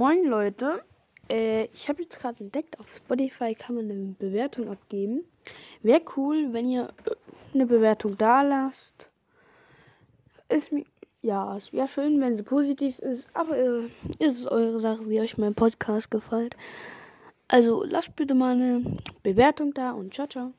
Moin Leute, äh, ich habe jetzt gerade entdeckt, auf Spotify kann man eine Bewertung abgeben. Wäre cool, wenn ihr eine Bewertung da lasst. Ist mir, ja, es wäre schön, wenn sie positiv ist, aber äh, ist es eure Sache, wie euch mein Podcast gefällt. Also lasst bitte mal eine Bewertung da und ciao, ciao.